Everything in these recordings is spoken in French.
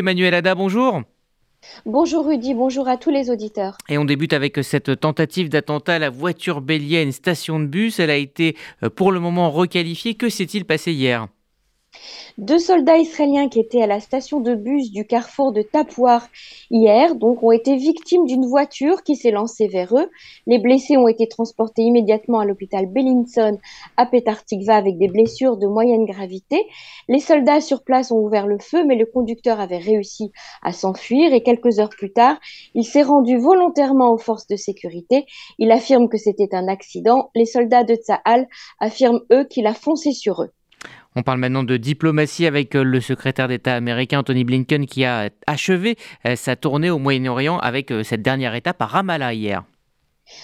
Emmanuel Ada, bonjour. Bonjour Rudy, bonjour à tous les auditeurs. Et on débute avec cette tentative d'attentat à la voiture bélier à une station de bus. Elle a été euh, pour le moment requalifiée. Que s'est-il passé hier? Deux soldats israéliens qui étaient à la station de bus du carrefour de Tapouar hier donc ont été victimes d'une voiture qui s'est lancée vers eux. Les blessés ont été transportés immédiatement à l'hôpital Bellinson à Petar Tikva avec des blessures de moyenne gravité. Les soldats sur place ont ouvert le feu mais le conducteur avait réussi à s'enfuir et quelques heures plus tard, il s'est rendu volontairement aux forces de sécurité. Il affirme que c'était un accident. Les soldats de Tsahal affirment eux qu'il a foncé sur eux. On parle maintenant de diplomatie avec euh, le secrétaire d'État américain Anthony Blinken qui a achevé euh, sa tournée au Moyen-Orient avec euh, cette dernière étape à Ramallah hier.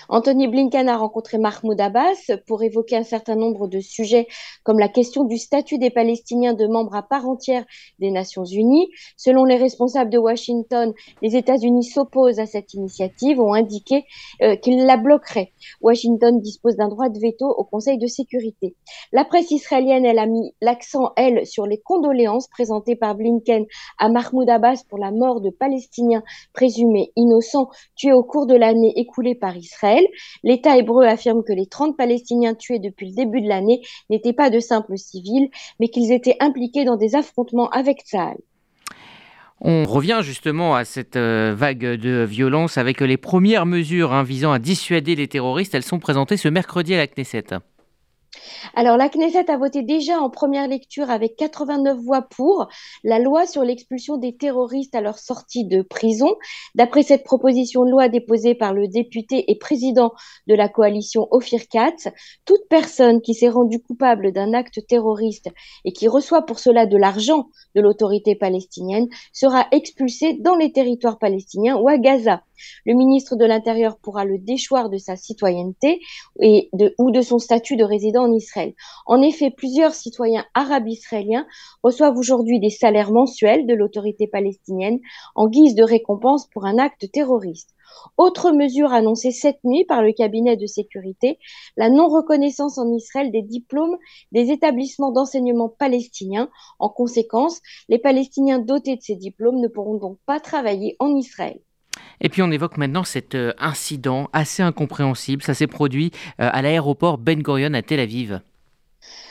Anthony Blinken a rencontré Mahmoud Abbas pour évoquer un certain nombre de sujets comme la question du statut des Palestiniens de membres à part entière des Nations Unies. Selon les responsables de Washington, les États-Unis s'opposent à cette initiative, ont indiqué euh, qu'ils la bloqueraient. Washington dispose d'un droit de veto au Conseil de sécurité. La presse israélienne, elle a mis l'accent, elle, sur les condoléances présentées par Blinken à Mahmoud Abbas pour la mort de Palestiniens présumés innocents tués au cours de l'année écoulée par Israël L'État hébreu affirme que les 30 Palestiniens tués depuis le début de l'année n'étaient pas de simples civils, mais qu'ils étaient impliqués dans des affrontements avec Tsahal. On revient justement à cette euh, vague de violence avec les premières mesures hein, visant à dissuader les terroristes. Elles sont présentées ce mercredi à la Knesset. Alors, la Knesset a voté déjà en première lecture avec 89 voix pour la loi sur l'expulsion des terroristes à leur sortie de prison. D'après cette proposition de loi déposée par le député et président de la coalition Ophir Katz, toute personne qui s'est rendue coupable d'un acte terroriste et qui reçoit pour cela de l'argent de l'autorité palestinienne sera expulsée dans les territoires palestiniens ou à Gaza. Le ministre de l'Intérieur pourra le déchoir de sa citoyenneté ou de son statut de résident en Israël. En effet, plusieurs citoyens arabes israéliens reçoivent aujourd'hui des salaires mensuels de l'autorité palestinienne en guise de récompense pour un acte terroriste. Autre mesure annoncée cette nuit par le cabinet de sécurité, la non-reconnaissance en Israël des diplômes des établissements d'enseignement palestiniens. En conséquence, les Palestiniens dotés de ces diplômes ne pourront donc pas travailler en Israël. Et puis on évoque maintenant cet euh, incident assez incompréhensible. Ça s'est produit euh, à l'aéroport Ben Gurion à Tel Aviv.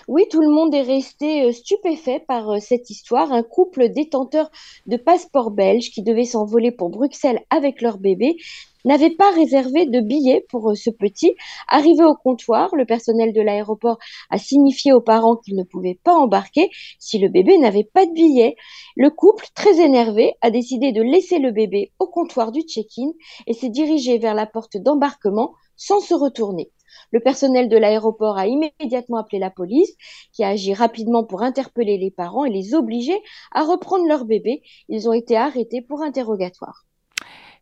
Oui, tout le monde est resté euh, stupéfait par cette histoire. Un couple détenteur de passeports belges qui devait s'envoler pour Bruxelles avec leur bébé n'avait pas réservé de billets pour euh, ce petit. Arrivé au comptoir, le personnel de l'aéroport a signifié aux parents qu'ils ne pouvaient pas embarquer si le bébé n'avait pas de billets. Le couple, très énervé, a décidé de laisser le bébé au comptoir du check-in et s'est dirigé vers la porte d'embarquement sans se retourner. Le personnel de l'aéroport a immédiatement appelé la police, qui a agi rapidement pour interpeller les parents et les obliger à reprendre leur bébé. Ils ont été arrêtés pour interrogatoire.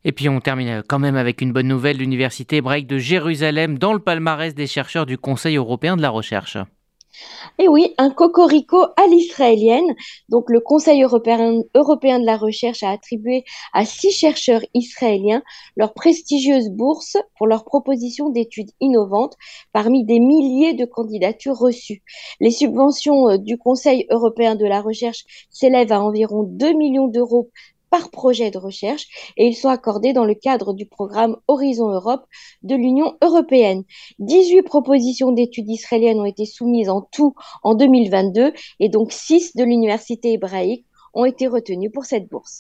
Et puis on termine quand même avec une bonne nouvelle, l'université hébraïque de Jérusalem dans le palmarès des chercheurs du Conseil européen de la recherche. Et oui, un cocorico à l'israélienne. Donc, le Conseil européen, européen, de la recherche a attribué à six chercheurs israéliens leur prestigieuse bourse pour leur proposition d'études innovantes parmi des milliers de candidatures reçues. Les subventions euh, du Conseil européen de la recherche s'élèvent à environ 2 millions d'euros par projet de recherche et ils sont accordés dans le cadre du programme Horizon Europe de l'Union européenne. 18 propositions d'études israéliennes ont été soumises en tout en 2022 et donc 6 de l'université hébraïque ont été retenues pour cette bourse.